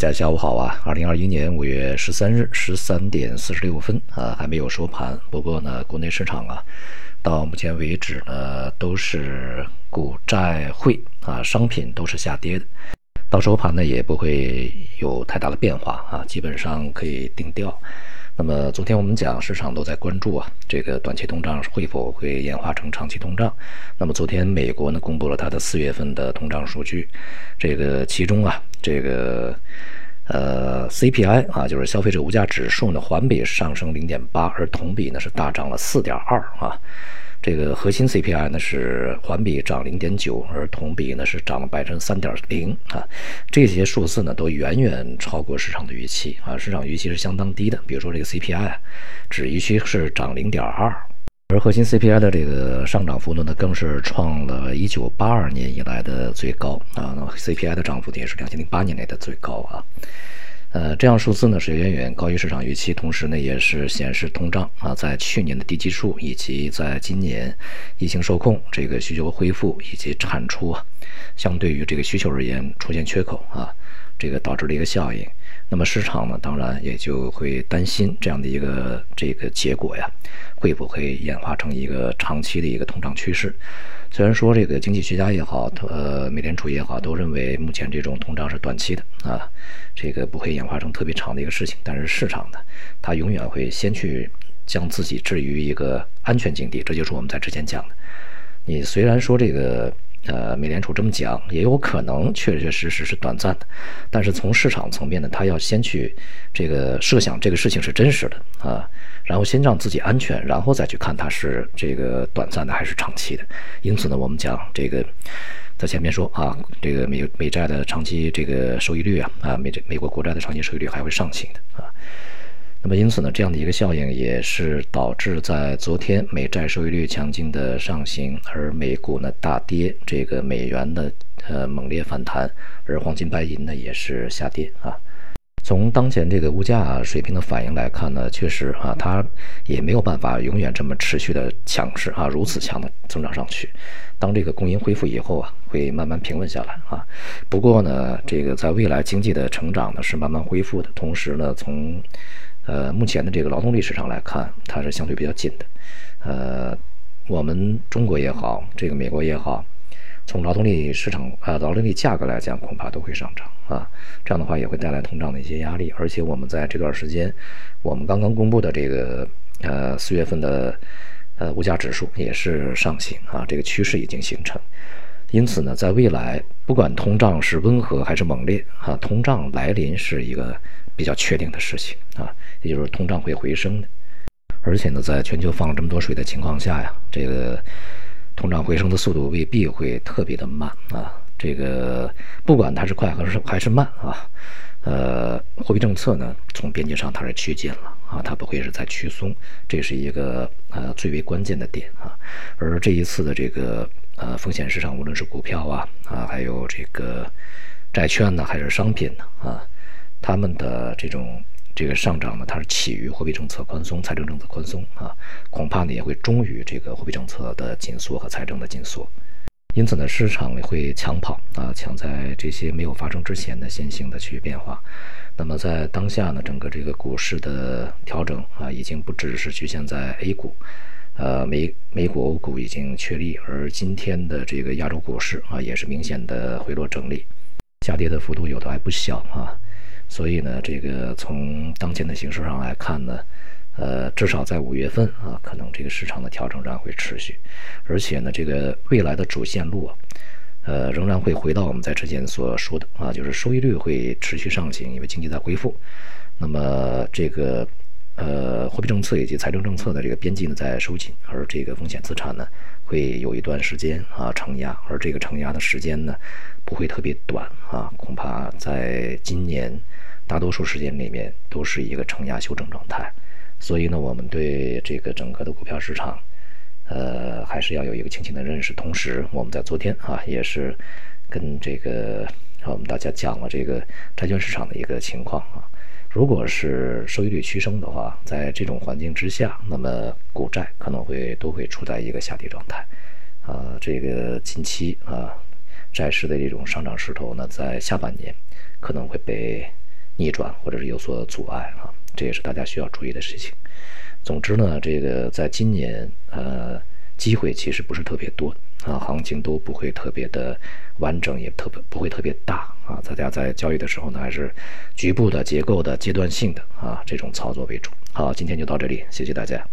大家下午好啊！二零二一年五月十三日十三点四十六分啊，还没有收盘。不过呢，国内市场啊，到目前为止呢，都是股债汇啊，商品都是下跌的。到收盘呢，也不会有太大的变化啊，基本上可以定调。那么昨天我们讲，市场都在关注啊，这个短期通胀会否会演化成长期通胀？那么昨天美国呢公布了它的四月份的通胀数据，这个其中啊，这个呃 CPI 啊，就是消费者物价指数呢，环比上升零点八，而同比呢是大涨了四点二啊。这个核心 CPI 呢是环比涨零点九，而同比呢是涨了百分之三点零啊。这些数字呢都远远超过市场的预期啊，市场预期是相当低的。比如说这个 CPI，啊只预期是涨零点二，而核心 CPI 的这个上涨幅度呢更是创了一九八二年以来的最高啊。那么 CPI 的涨幅也是两千零八年来的最高啊。呃，这样数字呢是远远高于市场预期，同时呢也是显示通胀啊在去年的低基数以及在今年疫情受控、这个需求恢复以及产出啊，相对于这个需求而言出现缺口啊，这个导致了一个效应。那么市场呢当然也就会担心这样的一个这个结果呀，会不会演化成一个长期的一个通胀趋势？虽然说这个经济学家也好，呃，美联储也好，都认为目前这种通胀是短期的啊，这个不会演化成特别长的一个事情。但是市场呢，它永远会先去将自己置于一个安全境地，这就是我们在之前讲的。你虽然说这个。呃，美联储这么讲，也有可能确确实实是短暂的，但是从市场层面呢，他要先去这个设想这个事情是真实的啊，然后先让自己安全，然后再去看它是这个短暂的还是长期的。因此呢，我们讲这个在前面说啊，这个美美债的长期这个收益率啊，啊美美国国债的长期收益率还会上行的啊。那么，因此呢，这样的一个效应也是导致在昨天美债收益率强劲的上行，而美股呢大跌，这个美元的呃猛烈反弹，而黄金白银呢也是下跌啊。从当前这个物价水平的反应来看呢，确实啊，它也没有办法永远这么持续的强势啊，如此强的增长上去。当这个供应恢复以后啊，会慢慢平稳下来啊。不过呢，这个在未来经济的成长呢是慢慢恢复的，同时呢，从呃，目前的这个劳动力市场来看，它是相对比较紧的。呃，我们中国也好，这个美国也好，从劳动力市场啊，劳动力价格来讲，恐怕都会上涨啊。这样的话也会带来通胀的一些压力。而且我们在这段时间，我们刚刚公布的这个呃四月份的呃物价指数也是上行啊，这个趋势已经形成。因此呢，在未来，不管通胀是温和还是猛烈啊，通胀来临是一个。比较确定的事情啊，也就是通胀会回升的，而且呢，在全球放了这么多水的情况下呀，这个通胀回升的速度未必会特别的慢啊。这个不管它是快还是还是慢啊，呃，货币政策呢，从边界上它是趋紧了啊，它不会是在趋松，这是一个呃最为关键的点啊。而这一次的这个呃风险市场，无论是股票啊啊，还有这个债券呢，还是商品呢啊。他们的这种这个上涨呢，它是起于货币政策宽松、财政政策宽松啊，恐怕呢也会终于这个货币政策的紧缩和财政的紧缩，因此呢，市场也会抢跑啊，抢在这些没有发生之前的先行的去变化。那么在当下呢，整个这个股市的调整啊，已经不只是局限在 A 股，呃，美美股、欧股已经确立，而今天的这个亚洲股市啊，也是明显的回落整理，下跌的幅度有的还不小啊。所以呢，这个从当前的形势上来看呢，呃，至少在五月份啊，可能这个市场的调整仍然会持续，而且呢，这个未来的主线路啊，呃，仍然会回到我们在之前所说的啊，就是收益率会持续上行，因为经济在恢复，那么这个呃，货币政策以及财政政策的这个边际呢在收紧，而这个风险资产呢会有一段时间啊承压，而这个承压的时间呢不会特别短啊，恐怕在今年。大多数时间里面都是一个承压修正状态，所以呢，我们对这个整个的股票市场，呃，还是要有一个清醒的认识。同时，我们在昨天啊，也是跟这个我们大家讲了这个债券市场的一个情况啊。如果是收益率趋升的话，在这种环境之下，那么股债可能会都会处在一个下跌状态啊。这个近期啊，债市的这种上涨势头呢，在下半年可能会被。逆转或者是有所阻碍啊，这也是大家需要注意的事情。总之呢，这个在今年呃，机会其实不是特别多啊，行情都不会特别的完整，也特别不会特别大啊。大家在交易的时候呢，还是局部的、结构的、阶段性的啊这种操作为主。好，今天就到这里，谢谢大家。